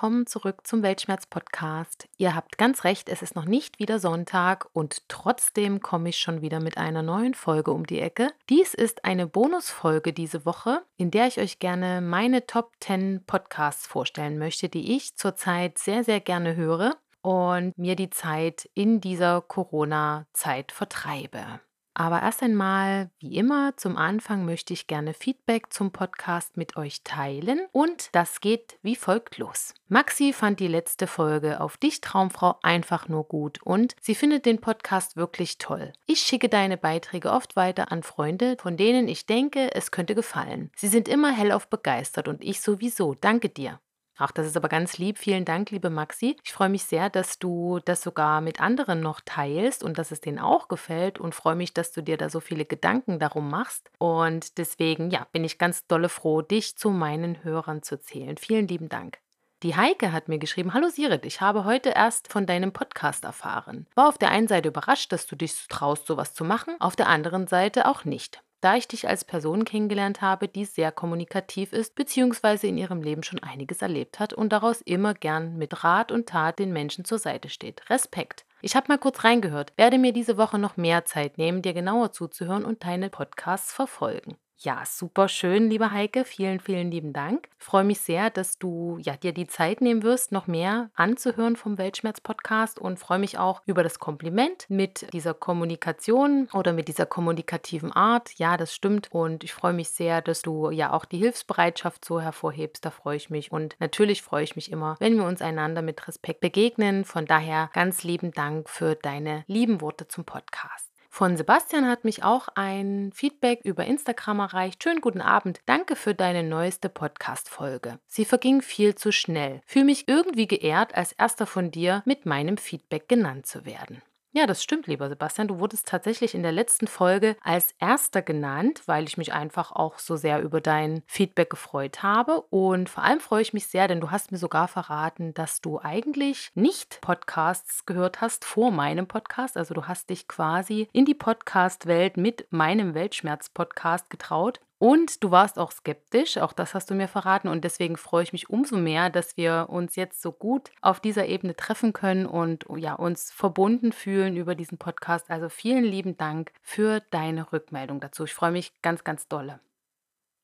Willkommen zurück zum Weltschmerz-Podcast. Ihr habt ganz recht, es ist noch nicht wieder Sonntag und trotzdem komme ich schon wieder mit einer neuen Folge um die Ecke. Dies ist eine Bonusfolge diese Woche, in der ich euch gerne meine Top 10 Podcasts vorstellen möchte, die ich zurzeit sehr, sehr gerne höre und mir die Zeit in dieser Corona-Zeit vertreibe. Aber erst einmal, wie immer, zum Anfang möchte ich gerne Feedback zum Podcast mit euch teilen und das geht wie folgt los. Maxi fand die letzte Folge auf dich, Traumfrau, einfach nur gut und sie findet den Podcast wirklich toll. Ich schicke deine Beiträge oft weiter an Freunde, von denen ich denke, es könnte gefallen. Sie sind immer hellauf begeistert und ich sowieso. Danke dir. Ach, das ist aber ganz lieb. Vielen Dank, liebe Maxi. Ich freue mich sehr, dass du das sogar mit anderen noch teilst und dass es denen auch gefällt und freue mich, dass du dir da so viele Gedanken darum machst. Und deswegen, ja, bin ich ganz dolle froh, dich zu meinen Hörern zu zählen. Vielen lieben Dank. Die Heike hat mir geschrieben, hallo Sirit, ich habe heute erst von deinem Podcast erfahren. War auf der einen Seite überrascht, dass du dich traust, sowas zu machen, auf der anderen Seite auch nicht da ich dich als Person kennengelernt habe, die sehr kommunikativ ist, beziehungsweise in ihrem Leben schon einiges erlebt hat und daraus immer gern mit Rat und Tat den Menschen zur Seite steht. Respekt. Ich habe mal kurz reingehört, werde mir diese Woche noch mehr Zeit nehmen, dir genauer zuzuhören und deine Podcasts verfolgen. Ja, super schön, liebe Heike. Vielen, vielen lieben Dank. Freue mich sehr, dass du ja, dir die Zeit nehmen wirst, noch mehr anzuhören vom Weltschmerz-Podcast und freue mich auch über das Kompliment mit dieser Kommunikation oder mit dieser kommunikativen Art. Ja, das stimmt. Und ich freue mich sehr, dass du ja auch die Hilfsbereitschaft so hervorhebst. Da freue ich mich. Und natürlich freue ich mich immer, wenn wir uns einander mit Respekt begegnen. Von daher ganz lieben Dank für deine lieben Worte zum Podcast. Von Sebastian hat mich auch ein Feedback über Instagram erreicht. Schönen guten Abend. Danke für deine neueste Podcast-Folge. Sie verging viel zu schnell. Fühle mich irgendwie geehrt, als erster von dir mit meinem Feedback genannt zu werden. Ja, das stimmt, lieber Sebastian. Du wurdest tatsächlich in der letzten Folge als erster genannt, weil ich mich einfach auch so sehr über dein Feedback gefreut habe. Und vor allem freue ich mich sehr, denn du hast mir sogar verraten, dass du eigentlich nicht Podcasts gehört hast vor meinem Podcast. Also du hast dich quasi in die Podcast-Welt mit meinem Weltschmerz-Podcast getraut. Und du warst auch skeptisch, auch das hast du mir verraten. Und deswegen freue ich mich umso mehr, dass wir uns jetzt so gut auf dieser Ebene treffen können und ja, uns verbunden fühlen über diesen Podcast. Also vielen lieben Dank für deine Rückmeldung dazu. Ich freue mich ganz, ganz dolle.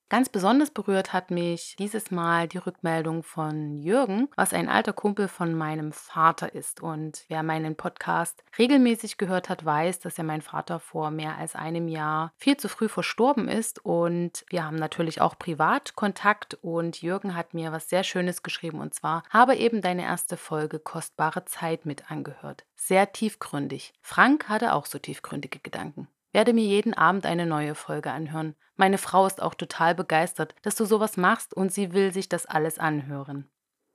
Ganz besonders berührt hat mich dieses Mal die Rückmeldung von Jürgen, was ein alter Kumpel von meinem Vater ist. Und wer meinen Podcast regelmäßig gehört hat, weiß, dass ja mein Vater vor mehr als einem Jahr viel zu früh verstorben ist. Und wir haben natürlich auch Privatkontakt. Und Jürgen hat mir was sehr Schönes geschrieben. Und zwar habe eben deine erste Folge Kostbare Zeit mit angehört. Sehr tiefgründig. Frank hatte auch so tiefgründige Gedanken werde mir jeden Abend eine neue Folge anhören. Meine Frau ist auch total begeistert, dass du sowas machst und sie will sich das alles anhören.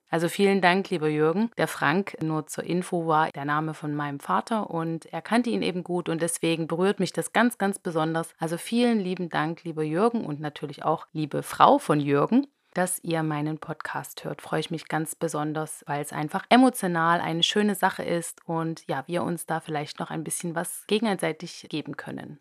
Also vielen Dank, lieber Jürgen. Der Frank, nur zur Info, war der Name von meinem Vater und er kannte ihn eben gut und deswegen berührt mich das ganz, ganz besonders. Also vielen lieben Dank, lieber Jürgen und natürlich auch liebe Frau von Jürgen dass ihr meinen Podcast hört. Freue ich mich ganz besonders, weil es einfach emotional eine schöne Sache ist und ja, wir uns da vielleicht noch ein bisschen was gegenseitig geben können.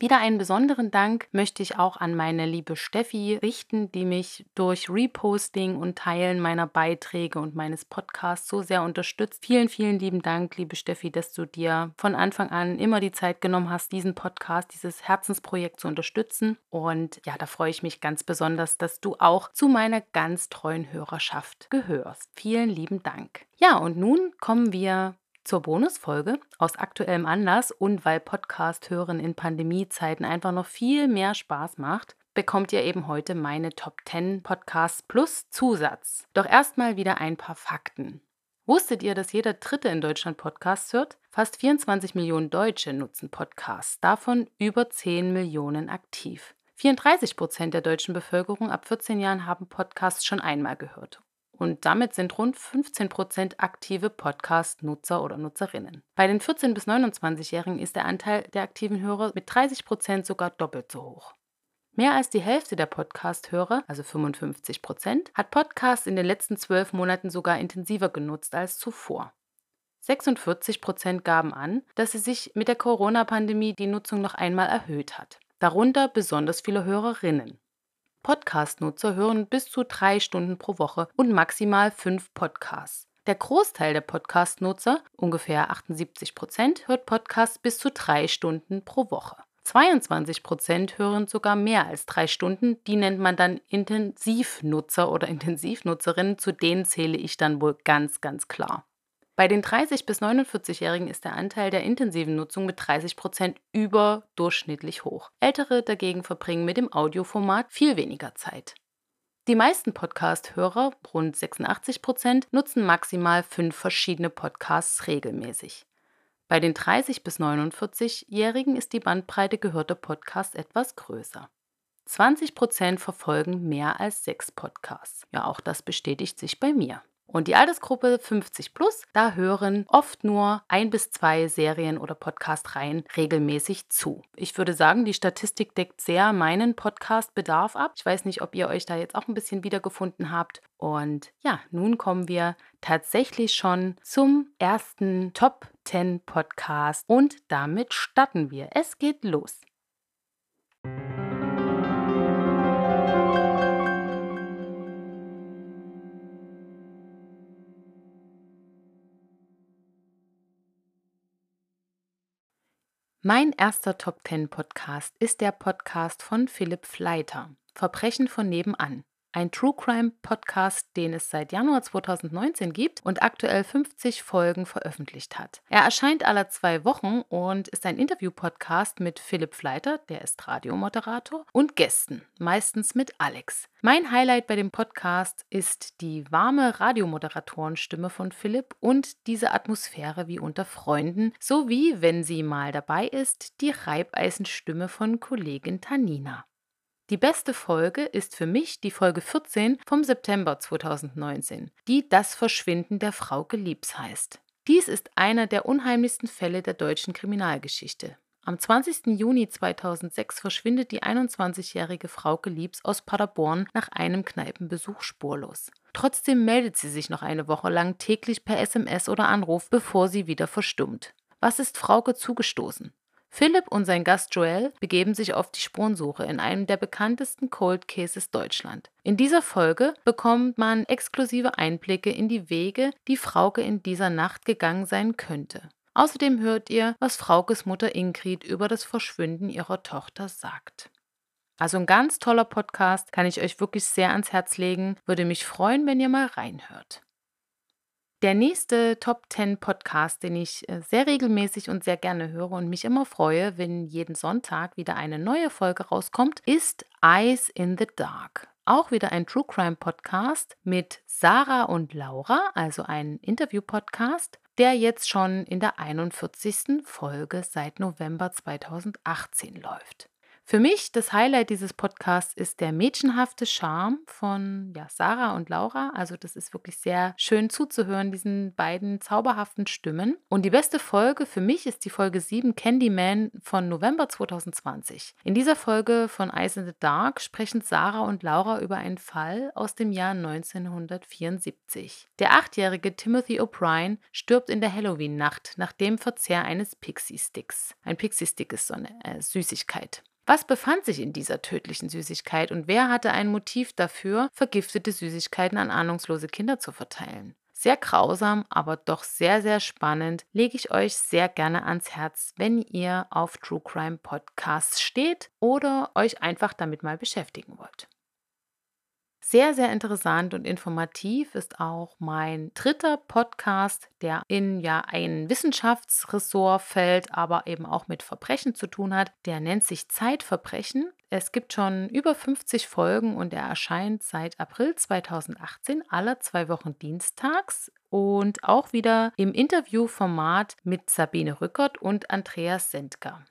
Wieder einen besonderen Dank möchte ich auch an meine liebe Steffi richten, die mich durch Reposting und Teilen meiner Beiträge und meines Podcasts so sehr unterstützt. Vielen, vielen lieben Dank, liebe Steffi, dass du dir von Anfang an immer die Zeit genommen hast, diesen Podcast, dieses Herzensprojekt zu unterstützen. Und ja, da freue ich mich ganz besonders, dass du auch zu meiner ganz treuen Hörerschaft gehörst. Vielen lieben Dank. Ja, und nun kommen wir zur Bonusfolge aus aktuellem Anlass und weil Podcast hören in Pandemiezeiten einfach noch viel mehr Spaß macht, bekommt ihr eben heute meine Top 10 Podcasts plus Zusatz. Doch erstmal wieder ein paar Fakten. Wusstet ihr, dass jeder Dritte in Deutschland Podcasts hört? Fast 24 Millionen Deutsche nutzen Podcasts, davon über 10 Millionen aktiv. 34 Prozent der deutschen Bevölkerung ab 14 Jahren haben Podcasts schon einmal gehört. Und damit sind rund 15 Prozent aktive Podcast-Nutzer oder Nutzerinnen. Bei den 14- bis 29-Jährigen ist der Anteil der aktiven Hörer mit 30 Prozent sogar doppelt so hoch. Mehr als die Hälfte der Podcast-Hörer, also 55 Prozent, hat Podcasts in den letzten zwölf Monaten sogar intensiver genutzt als zuvor. 46 Prozent gaben an, dass sie sich mit der Corona-Pandemie die Nutzung noch einmal erhöht hat. Darunter besonders viele Hörerinnen. Podcast-Nutzer hören bis zu drei Stunden pro Woche und maximal fünf Podcasts. Der Großteil der Podcast-Nutzer, ungefähr 78 Prozent, hört Podcasts bis zu drei Stunden pro Woche. 22 Prozent hören sogar mehr als drei Stunden. Die nennt man dann Intensivnutzer oder Intensivnutzerinnen. Zu denen zähle ich dann wohl ganz, ganz klar. Bei den 30- bis 49-Jährigen ist der Anteil der intensiven Nutzung mit 30 Prozent überdurchschnittlich hoch. Ältere dagegen verbringen mit dem Audioformat viel weniger Zeit. Die meisten Podcast-Hörer, rund 86 Prozent, nutzen maximal fünf verschiedene Podcasts regelmäßig. Bei den 30- bis 49-Jährigen ist die Bandbreite gehörter Podcasts etwas größer. 20 Prozent verfolgen mehr als sechs Podcasts. Ja, auch das bestätigt sich bei mir. Und die Altersgruppe 50 plus, da hören oft nur ein bis zwei Serien oder Podcast-Reihen regelmäßig zu. Ich würde sagen, die Statistik deckt sehr meinen Podcast-Bedarf ab. Ich weiß nicht, ob ihr euch da jetzt auch ein bisschen wiedergefunden habt. Und ja, nun kommen wir tatsächlich schon zum ersten Top 10 Podcast und damit starten wir. Es geht los. Mein erster Top 10 Podcast ist der Podcast von Philipp Fleiter, Verbrechen von nebenan. Ein True Crime Podcast, den es seit Januar 2019 gibt und aktuell 50 Folgen veröffentlicht hat. Er erscheint alle zwei Wochen und ist ein Interview-Podcast mit Philipp Fleiter, der ist Radiomoderator, und Gästen, meistens mit Alex. Mein Highlight bei dem Podcast ist die warme Radiomoderatorenstimme von Philipp und diese Atmosphäre wie unter Freunden, sowie, wenn sie mal dabei ist, die Reibeisenstimme von Kollegin Tanina. Die beste Folge ist für mich die Folge 14 vom September 2019, die Das Verschwinden der Frau Geliebs heißt. Dies ist einer der unheimlichsten Fälle der deutschen Kriminalgeschichte. Am 20. Juni 2006 verschwindet die 21-jährige Frau Geliebs aus Paderborn nach einem Kneipenbesuch spurlos. Trotzdem meldet sie sich noch eine Woche lang täglich per SMS oder Anruf, bevor sie wieder verstummt. Was ist Frauke zugestoßen? Philipp und sein Gast Joel begeben sich auf die Spurensuche in einem der bekanntesten Cold Cases Deutschland. In dieser Folge bekommt man exklusive Einblicke in die Wege, die Frauke in dieser Nacht gegangen sein könnte. Außerdem hört ihr, was Fraukes Mutter Ingrid über das Verschwinden ihrer Tochter sagt. Also ein ganz toller Podcast, kann ich euch wirklich sehr ans Herz legen. Würde mich freuen, wenn ihr mal reinhört. Der nächste Top 10 Podcast, den ich äh, sehr regelmäßig und sehr gerne höre und mich immer freue, wenn jeden Sonntag wieder eine neue Folge rauskommt, ist Eyes in the Dark. Auch wieder ein True Crime Podcast mit Sarah und Laura, also ein Interview-Podcast, der jetzt schon in der 41. Folge seit November 2018 läuft. Für mich das Highlight dieses Podcasts ist der mädchenhafte Charme von ja, Sarah und Laura. Also das ist wirklich sehr schön zuzuhören, diesen beiden zauberhaften Stimmen. Und die beste Folge für mich ist die Folge 7 Candyman von November 2020. In dieser Folge von Eyes in the Dark sprechen Sarah und Laura über einen Fall aus dem Jahr 1974. Der achtjährige Timothy O'Brien stirbt in der Halloween-Nacht nach dem Verzehr eines Pixie-Sticks. Ein Pixie-Stick ist so eine äh, Süßigkeit. Was befand sich in dieser tödlichen Süßigkeit und wer hatte ein Motiv dafür, vergiftete Süßigkeiten an ahnungslose Kinder zu verteilen? Sehr grausam, aber doch sehr, sehr spannend, lege ich euch sehr gerne ans Herz, wenn ihr auf True Crime Podcasts steht oder euch einfach damit mal beschäftigen wollt. Sehr, sehr interessant und informativ ist auch mein dritter Podcast, der in ja ein Wissenschaftsressort fällt, aber eben auch mit Verbrechen zu tun hat. Der nennt sich Zeitverbrechen. Es gibt schon über 50 Folgen und er erscheint seit April 2018 alle zwei Wochen dienstags und auch wieder im Interviewformat mit Sabine Rückert und Andreas Sendker.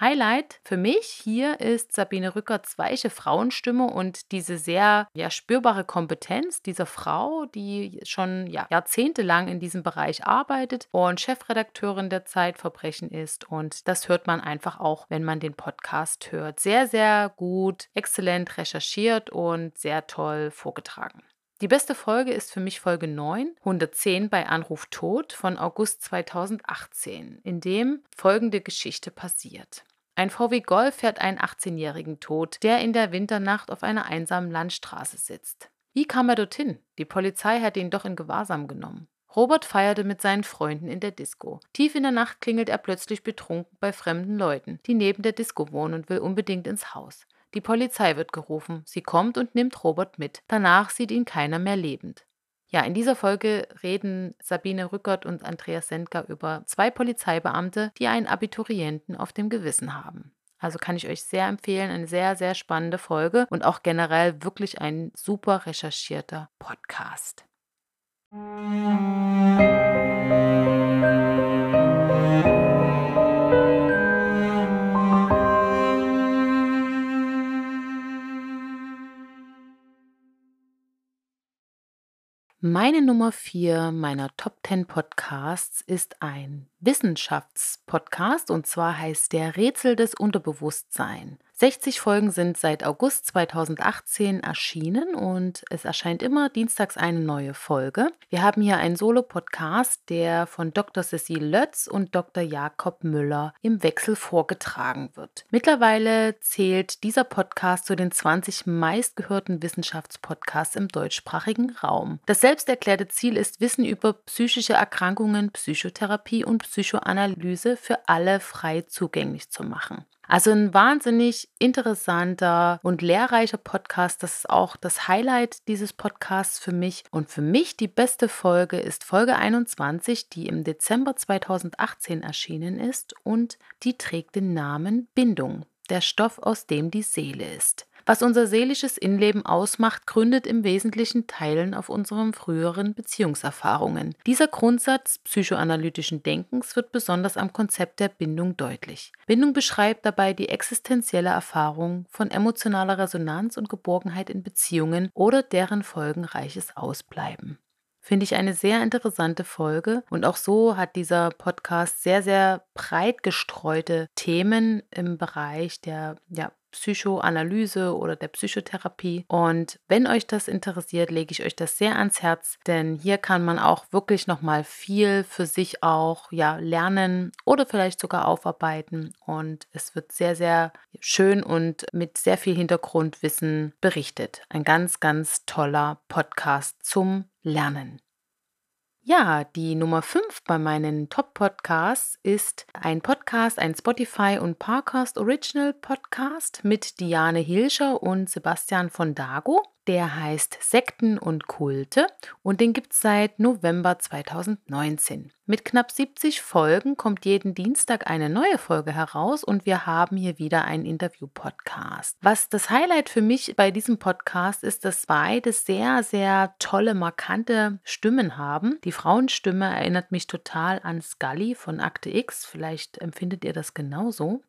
Highlight für mich hier ist Sabine Rückerts weiche Frauenstimme und diese sehr ja, spürbare Kompetenz dieser Frau, die schon ja, jahrzehntelang in diesem Bereich arbeitet und Chefredakteurin der Zeitverbrechen ist. Und das hört man einfach auch, wenn man den Podcast hört. Sehr, sehr gut, exzellent recherchiert und sehr toll vorgetragen. Die beste Folge ist für mich Folge 9, 110 bei Anruf Tod von August 2018, in dem folgende Geschichte passiert. Ein VW Golf fährt einen 18-Jährigen tot, der in der Winternacht auf einer einsamen Landstraße sitzt. Wie kam er dorthin? Die Polizei hat ihn doch in Gewahrsam genommen. Robert feierte mit seinen Freunden in der Disco. Tief in der Nacht klingelt er plötzlich betrunken bei fremden Leuten, die neben der Disco wohnen und will unbedingt ins Haus. Die Polizei wird gerufen. Sie kommt und nimmt Robert mit. Danach sieht ihn keiner mehr lebend. Ja, in dieser Folge reden Sabine Rückert und Andreas Sendker über zwei Polizeibeamte, die einen Abiturienten auf dem Gewissen haben. Also kann ich euch sehr empfehlen, eine sehr, sehr spannende Folge und auch generell wirklich ein super recherchierter Podcast. Meine Nummer 4 meiner Top 10 Podcasts ist ein Wissenschaftspodcast und zwar heißt der Rätsel des Unterbewusstseins. 60 Folgen sind seit August 2018 erschienen und es erscheint immer dienstags eine neue Folge. Wir haben hier einen Solo-Podcast, der von Dr. Cecile Lötz und Dr. Jakob Müller im Wechsel vorgetragen wird. Mittlerweile zählt dieser Podcast zu den 20 meistgehörten Wissenschaftspodcasts im deutschsprachigen Raum. Das selbsterklärte Ziel ist, Wissen über psychische Erkrankungen, Psychotherapie und Psychoanalyse für alle frei zugänglich zu machen. Also ein wahnsinnig interessanter und lehrreicher Podcast. Das ist auch das Highlight dieses Podcasts für mich. Und für mich die beste Folge ist Folge 21, die im Dezember 2018 erschienen ist und die trägt den Namen Bindung, der Stoff, aus dem die Seele ist. Was unser seelisches Innenleben ausmacht, gründet im Wesentlichen Teilen auf unseren früheren Beziehungserfahrungen. Dieser Grundsatz psychoanalytischen Denkens wird besonders am Konzept der Bindung deutlich. Bindung beschreibt dabei die existenzielle Erfahrung von emotionaler Resonanz und Geborgenheit in Beziehungen oder deren folgenreiches Ausbleiben. Finde ich eine sehr interessante Folge. Und auch so hat dieser Podcast sehr, sehr breit gestreute Themen im Bereich der ja, Psychoanalyse oder der Psychotherapie. Und wenn euch das interessiert, lege ich euch das sehr ans Herz, denn hier kann man auch wirklich nochmal viel für sich auch ja, lernen oder vielleicht sogar aufarbeiten. Und es wird sehr, sehr schön und mit sehr viel Hintergrundwissen berichtet. Ein ganz, ganz toller Podcast zum Lernen. Ja, die Nummer 5 bei meinen Top-Podcasts ist ein Podcast, ein Spotify und Parcast Original Podcast mit Diane Hilscher und Sebastian von Dago. Der heißt Sekten und Kulte und den gibt es seit November 2019. Mit knapp 70 Folgen kommt jeden Dienstag eine neue Folge heraus und wir haben hier wieder einen Interview-Podcast. Was das Highlight für mich bei diesem Podcast ist, dass beide sehr, sehr tolle, markante Stimmen haben. Die Frauenstimme erinnert mich total an Scully von Akte X. Vielleicht empfindet ihr das genauso.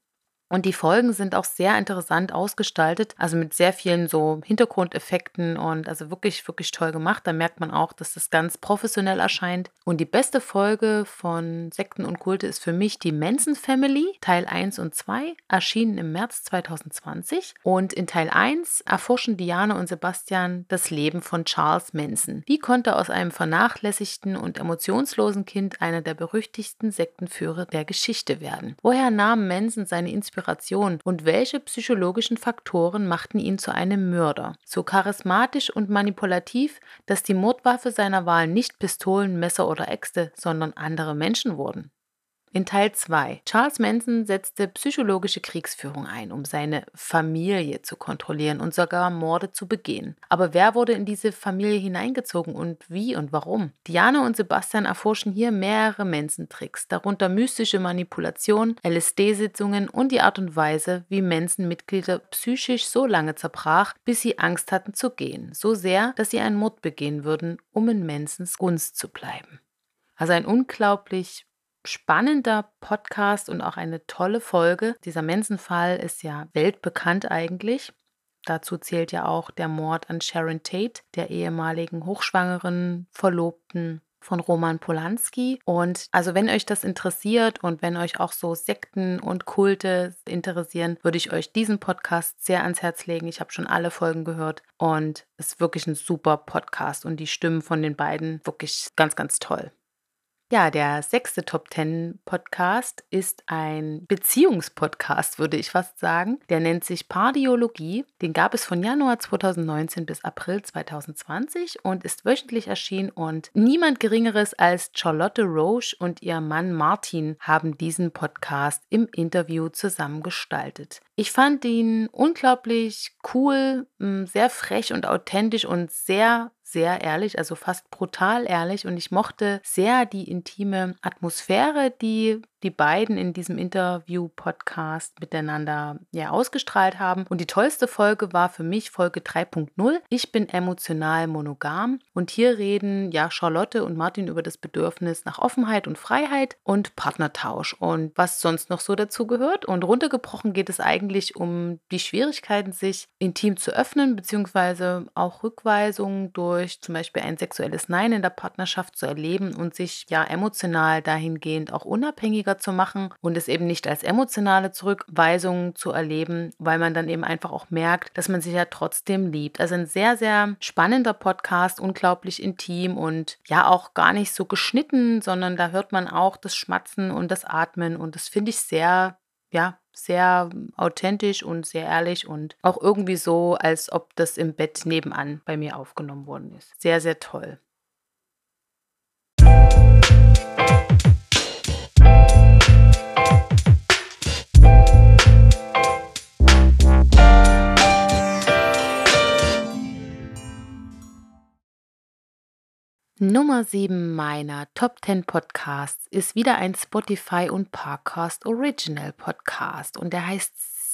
Und die Folgen sind auch sehr interessant ausgestaltet, also mit sehr vielen so Hintergrundeffekten und also wirklich, wirklich toll gemacht. Da merkt man auch, dass das ganz professionell erscheint. Und die beste Folge von Sekten und Kulte ist für mich die Manson Family, Teil 1 und 2, erschienen im März 2020. Und in Teil 1 erforschen Diane und Sebastian das Leben von Charles Manson. Wie konnte aus einem vernachlässigten und emotionslosen Kind einer der berüchtigsten Sektenführer der Geschichte werden? Woher nahm Manson seine Inspiration? Inspiration und welche psychologischen Faktoren machten ihn zu einem Mörder? So charismatisch und manipulativ, dass die Mordwaffe seiner Wahl nicht Pistolen, Messer oder Äxte, sondern andere Menschen wurden. In Teil 2. Charles Manson setzte psychologische Kriegsführung ein, um seine Familie zu kontrollieren und sogar Morde zu begehen. Aber wer wurde in diese Familie hineingezogen und wie und warum? Diana und Sebastian erforschen hier mehrere Manson-Tricks, darunter mystische Manipulation, LSD-Sitzungen und die Art und Weise, wie Manson-Mitglieder psychisch so lange zerbrach, bis sie Angst hatten zu gehen. So sehr, dass sie einen Mord begehen würden, um in Mansons Gunst zu bleiben. Also ein unglaublich spannender Podcast und auch eine tolle Folge. Dieser Manson-Fall ist ja weltbekannt eigentlich. Dazu zählt ja auch der Mord an Sharon Tate, der ehemaligen hochschwangeren Verlobten von Roman Polanski. Und also wenn euch das interessiert und wenn euch auch so Sekten und Kulte interessieren, würde ich euch diesen Podcast sehr ans Herz legen. Ich habe schon alle Folgen gehört und es ist wirklich ein super Podcast und die Stimmen von den beiden wirklich ganz, ganz toll. Ja, der sechste Top Ten Podcast ist ein Beziehungspodcast, würde ich fast sagen. Der nennt sich Pardiologie. Den gab es von Januar 2019 bis April 2020 und ist wöchentlich erschienen. Und niemand Geringeres als Charlotte Roche und ihr Mann Martin haben diesen Podcast im Interview zusammengestaltet. Ich fand ihn unglaublich cool, sehr frech und authentisch und sehr sehr ehrlich, also fast brutal ehrlich. Und ich mochte sehr die intime Atmosphäre, die die beiden in diesem Interview-Podcast miteinander ja ausgestrahlt haben. Und die tollste Folge war für mich Folge 3.0. Ich bin emotional monogam. Und hier reden ja Charlotte und Martin über das Bedürfnis nach Offenheit und Freiheit und Partnertausch und was sonst noch so dazu gehört. Und runtergebrochen geht es eigentlich um die Schwierigkeiten, sich intim zu öffnen, beziehungsweise auch Rückweisungen durch zum Beispiel ein sexuelles Nein in der Partnerschaft zu erleben und sich ja emotional dahingehend auch unabhängiger schwieriger zu machen und es eben nicht als emotionale Zurückweisung zu erleben, weil man dann eben einfach auch merkt, dass man sich ja trotzdem liebt. Also ein sehr, sehr spannender Podcast, unglaublich intim und ja auch gar nicht so geschnitten, sondern da hört man auch das Schmatzen und das Atmen und das finde ich sehr, ja, sehr authentisch und sehr ehrlich und auch irgendwie so, als ob das im Bett nebenan bei mir aufgenommen worden ist. Sehr, sehr toll. Nummer 7 meiner Top 10 Podcasts ist wieder ein Spotify und Parcast Original Podcast und der heißt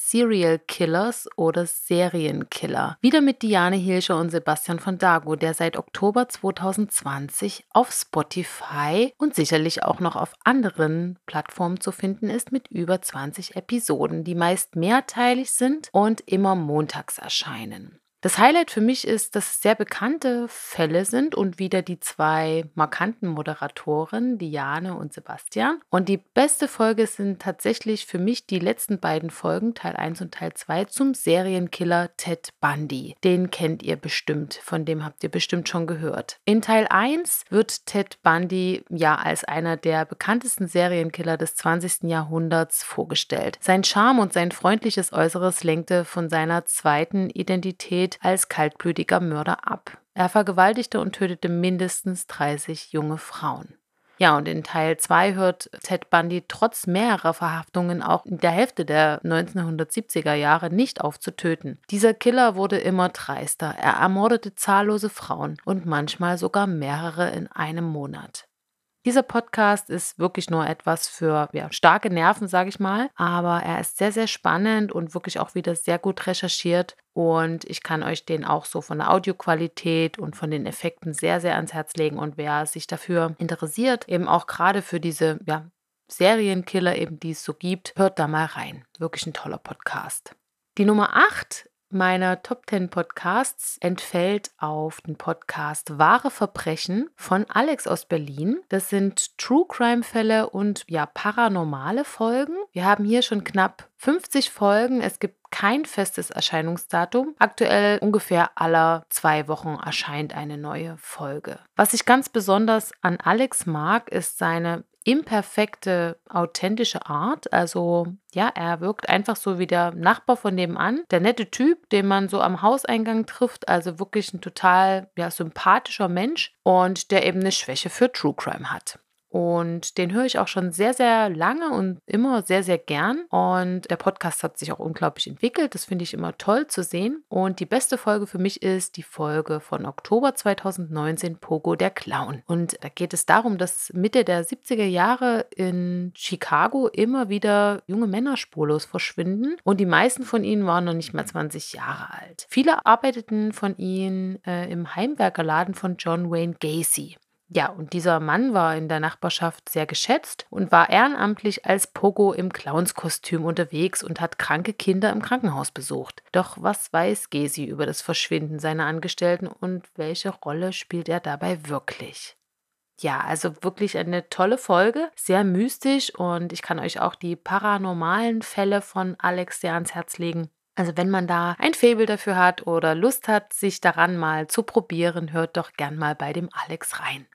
Serial Killers oder Serienkiller. Wieder mit Diane Hilscher und Sebastian von Dago, der seit Oktober 2020 auf Spotify und sicherlich auch noch auf anderen Plattformen zu finden ist mit über 20 Episoden, die meist mehrteilig sind und immer montags erscheinen. Das Highlight für mich ist, dass es sehr bekannte Fälle sind und wieder die zwei markanten Moderatoren, Diane und Sebastian. Und die beste Folge sind tatsächlich für mich die letzten beiden Folgen, Teil 1 und Teil 2, zum Serienkiller Ted Bundy. Den kennt ihr bestimmt, von dem habt ihr bestimmt schon gehört. In Teil 1 wird Ted Bundy ja als einer der bekanntesten Serienkiller des 20. Jahrhunderts vorgestellt. Sein Charme und sein freundliches Äußeres lenkte von seiner zweiten Identität gilt als kaltblütiger Mörder ab. Er vergewaltigte und tötete mindestens 30 junge Frauen. Ja, und in Teil 2 hört Ted Bundy trotz mehrerer Verhaftungen auch in der Hälfte der 1970er Jahre nicht auf zu töten. Dieser Killer wurde immer dreister. Er ermordete zahllose Frauen und manchmal sogar mehrere in einem Monat. Dieser Podcast ist wirklich nur etwas für ja, starke Nerven, sage ich mal, aber er ist sehr, sehr spannend und wirklich auch wieder sehr gut recherchiert und ich kann euch den auch so von der Audioqualität und von den Effekten sehr, sehr ans Herz legen und wer sich dafür interessiert, eben auch gerade für diese ja, Serienkiller eben, die es so gibt, hört da mal rein. Wirklich ein toller Podcast. Die Nummer 8 meiner Top 10 Podcasts entfällt auf den Podcast Wahre Verbrechen von Alex aus Berlin. Das sind True Crime Fälle und ja, paranormale Folgen. Wir haben hier schon knapp 50 Folgen. Es gibt kein festes Erscheinungsdatum. Aktuell ungefähr aller zwei Wochen erscheint eine neue Folge. Was ich ganz besonders an Alex mag, ist seine imperfekte, authentische Art. Also ja, er wirkt einfach so wie der Nachbar von nebenan. Der nette Typ, den man so am Hauseingang trifft. Also wirklich ein total ja, sympathischer Mensch und der eben eine Schwäche für True Crime hat. Und den höre ich auch schon sehr, sehr lange und immer sehr, sehr gern. Und der Podcast hat sich auch unglaublich entwickelt. Das finde ich immer toll zu sehen. Und die beste Folge für mich ist die Folge von Oktober 2019, Pogo der Clown. Und da geht es darum, dass Mitte der 70er Jahre in Chicago immer wieder junge Männer spurlos verschwinden. Und die meisten von ihnen waren noch nicht mal 20 Jahre alt. Viele arbeiteten von ihnen äh, im Heimwerkerladen von John Wayne Gacy. Ja, und dieser Mann war in der Nachbarschaft sehr geschätzt und war ehrenamtlich als Pogo im Clownskostüm unterwegs und hat kranke Kinder im Krankenhaus besucht. Doch was weiß Gesi über das Verschwinden seiner Angestellten und welche Rolle spielt er dabei wirklich? Ja, also wirklich eine tolle Folge, sehr mystisch und ich kann euch auch die paranormalen Fälle von Alex sehr ans Herz legen. Also wenn man da ein Faible dafür hat oder Lust hat, sich daran mal zu probieren, hört doch gern mal bei dem Alex rein.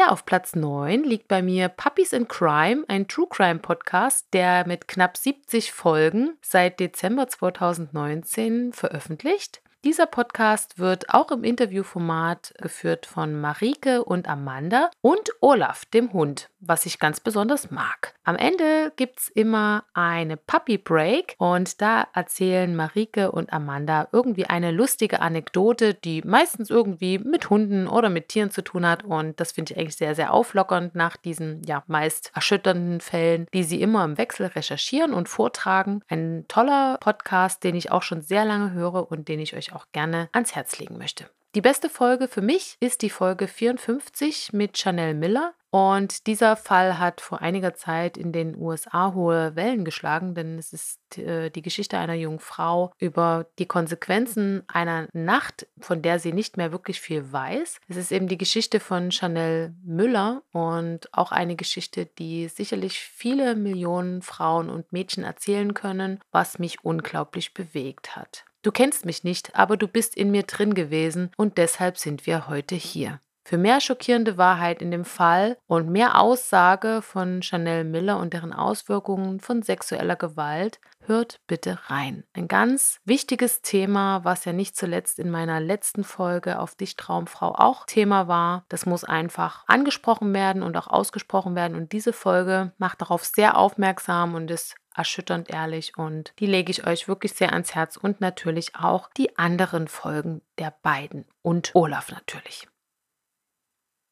Ja, auf Platz 9 liegt bei mir Puppies in Crime, ein True Crime Podcast, der mit knapp 70 Folgen seit Dezember 2019 veröffentlicht. Dieser Podcast wird auch im Interviewformat geführt von Marike und Amanda und Olaf, dem Hund, was ich ganz besonders mag. Am Ende gibt es immer eine Puppy Break und da erzählen Marike und Amanda irgendwie eine lustige Anekdote, die meistens irgendwie mit Hunden oder mit Tieren zu tun hat und das finde ich eigentlich sehr, sehr auflockernd nach diesen ja meist erschütternden Fällen, die sie immer im Wechsel recherchieren und vortragen. Ein toller Podcast, den ich auch schon sehr lange höre und den ich euch auch gerne ans Herz legen möchte. Die beste Folge für mich ist die Folge 54 mit Chanel Miller. Und dieser Fall hat vor einiger Zeit in den USA hohe Wellen geschlagen, denn es ist äh, die Geschichte einer jungen Frau über die Konsequenzen einer Nacht, von der sie nicht mehr wirklich viel weiß. Es ist eben die Geschichte von Chanel Müller und auch eine Geschichte, die sicherlich viele Millionen Frauen und Mädchen erzählen können, was mich unglaublich bewegt hat. Du kennst mich nicht, aber du bist in mir drin gewesen und deshalb sind wir heute hier. Für mehr schockierende Wahrheit in dem Fall und mehr Aussage von Chanel Miller und deren Auswirkungen von sexueller Gewalt, hört bitte rein. Ein ganz wichtiges Thema, was ja nicht zuletzt in meiner letzten Folge auf dich Traumfrau auch Thema war. Das muss einfach angesprochen werden und auch ausgesprochen werden. Und diese Folge macht darauf sehr aufmerksam und ist erschütternd ehrlich und die lege ich euch wirklich sehr ans Herz und natürlich auch die anderen Folgen der beiden und Olaf natürlich.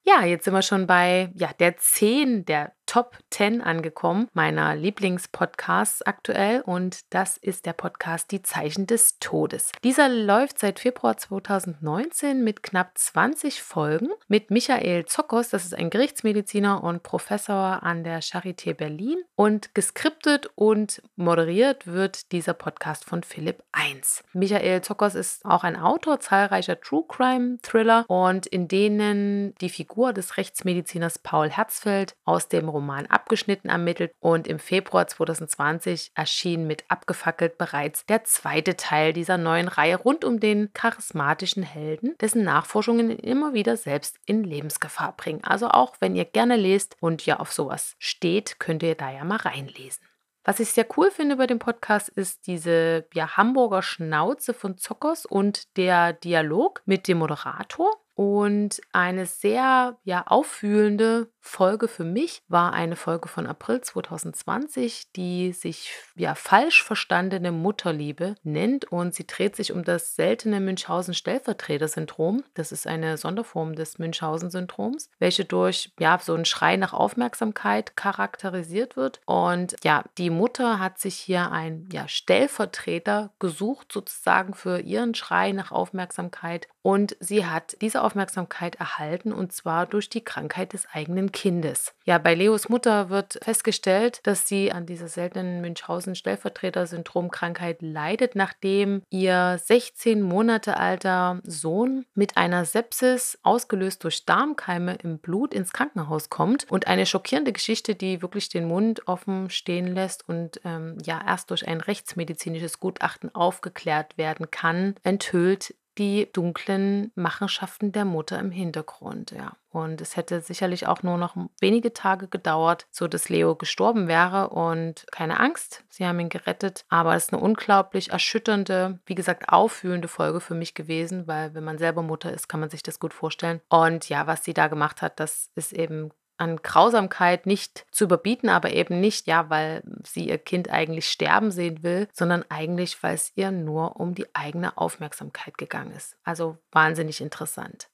Ja, jetzt sind wir schon bei ja, der 10 der Top 10 angekommen, meiner Lieblingspodcasts aktuell. Und das ist der Podcast Die Zeichen des Todes. Dieser läuft seit Februar 2019 mit knapp 20 Folgen mit Michael Zockos. Das ist ein Gerichtsmediziner und Professor an der Charité Berlin. Und geskriptet und moderiert wird dieser Podcast von Philipp 1. Michael Zockos ist auch ein Autor zahlreicher True Crime Thriller und in denen die Figur des Rechtsmediziners Paul Herzfeld aus dem Roman Abgeschnitten ermittelt und im Februar 2020 erschien mit Abgefackelt bereits der zweite Teil dieser neuen Reihe rund um den charismatischen Helden, dessen Nachforschungen immer wieder selbst in Lebensgefahr bringen. Also auch wenn ihr gerne lest und ja auf sowas steht, könnt ihr da ja mal reinlesen. Was ich sehr cool finde bei dem Podcast ist diese ja, Hamburger Schnauze von Zockers und der Dialog mit dem Moderator. Und eine sehr ja, auffühlende Folge für mich war eine Folge von April 2020, die sich ja falsch verstandene Mutterliebe nennt und sie dreht sich um das seltene Münchhausen-Stellvertreter-Syndrom. Das ist eine Sonderform des Münchhausen-Syndroms, welche durch ja so einen Schrei nach Aufmerksamkeit charakterisiert wird. Und ja, die Mutter hat sich hier einen ja, Stellvertreter gesucht, sozusagen für ihren Schrei nach Aufmerksamkeit. Und sie hat diese Aufmerksamkeit erhalten und zwar durch die Krankheit des eigenen Kindes. Ja, bei Leos Mutter wird festgestellt, dass sie an dieser seltenen Münchhausen-Stellvertreter-Syndrom-Krankheit leidet, nachdem ihr 16 Monate alter Sohn mit einer Sepsis, ausgelöst durch Darmkeime im Blut, ins Krankenhaus kommt. Und eine schockierende Geschichte, die wirklich den Mund offen stehen lässt und ähm, ja erst durch ein rechtsmedizinisches Gutachten aufgeklärt werden kann, enthüllt die dunklen Machenschaften der Mutter im Hintergrund, ja. Und es hätte sicherlich auch nur noch wenige Tage gedauert, so dass Leo gestorben wäre. Und keine Angst, sie haben ihn gerettet. Aber es ist eine unglaublich erschütternde, wie gesagt, auffühlende Folge für mich gewesen, weil wenn man selber Mutter ist, kann man sich das gut vorstellen. Und ja, was sie da gemacht hat, das ist eben an Grausamkeit nicht zu überbieten, aber eben nicht, ja, weil sie ihr Kind eigentlich sterben sehen will, sondern eigentlich, weil es ihr nur um die eigene Aufmerksamkeit gegangen ist. Also wahnsinnig interessant.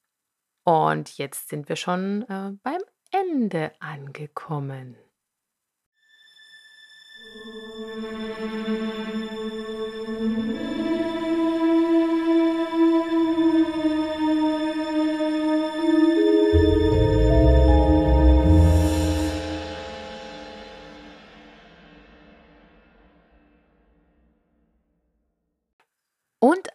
Und jetzt sind wir schon äh, beim Ende angekommen.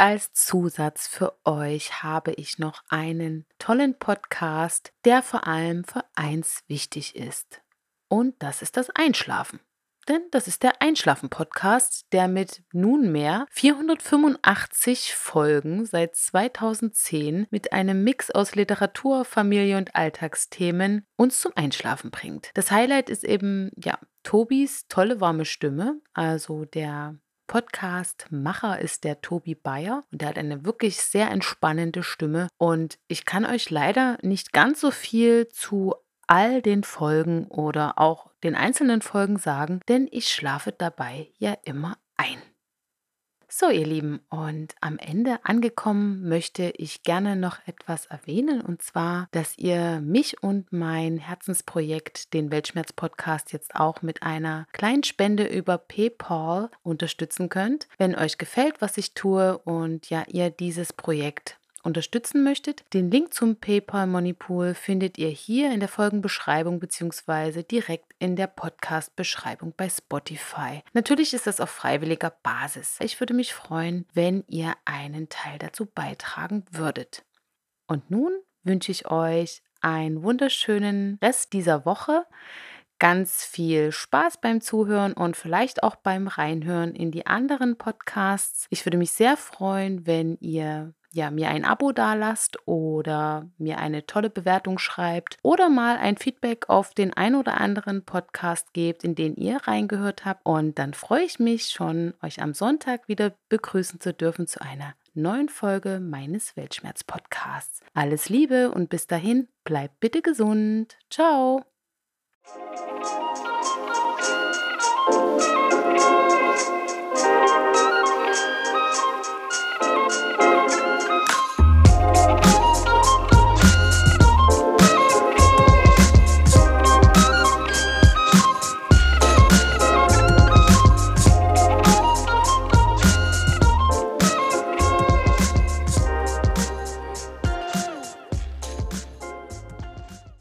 Als Zusatz für euch habe ich noch einen tollen Podcast, der vor allem für eins wichtig ist. Und das ist das Einschlafen. Denn das ist der Einschlafen-Podcast, der mit nunmehr 485 Folgen seit 2010 mit einem Mix aus Literatur, Familie und Alltagsthemen uns zum Einschlafen bringt. Das Highlight ist eben, ja, Tobis tolle warme Stimme, also der Podcast-Macher ist der Tobi Bayer und der hat eine wirklich sehr entspannende Stimme. Und ich kann euch leider nicht ganz so viel zu all den Folgen oder auch den einzelnen Folgen sagen, denn ich schlafe dabei ja immer ein. So, ihr Lieben, und am Ende angekommen möchte ich gerne noch etwas erwähnen, und zwar, dass ihr mich und mein Herzensprojekt, den Weltschmerz-Podcast, jetzt auch mit einer kleinen Spende über PayPal unterstützen könnt. Wenn euch gefällt, was ich tue und ja, ihr dieses Projekt unterstützen möchtet, den Link zum PayPal Money Pool findet ihr hier in der Folgenbeschreibung bzw. direkt in der Podcast-Beschreibung bei Spotify. Natürlich ist das auf freiwilliger Basis. Ich würde mich freuen, wenn ihr einen Teil dazu beitragen würdet. Und nun wünsche ich euch einen wunderschönen Rest dieser Woche ganz viel Spaß beim Zuhören und vielleicht auch beim Reinhören in die anderen Podcasts. Ich würde mich sehr freuen, wenn ihr ja, mir ein Abo dalasst oder mir eine tolle Bewertung schreibt oder mal ein Feedback auf den ein oder anderen Podcast gebt, in den ihr reingehört habt. Und dann freue ich mich schon, euch am Sonntag wieder begrüßen zu dürfen zu einer neuen Folge meines Weltschmerz-Podcasts. Alles Liebe und bis dahin, bleibt bitte gesund. Ciao.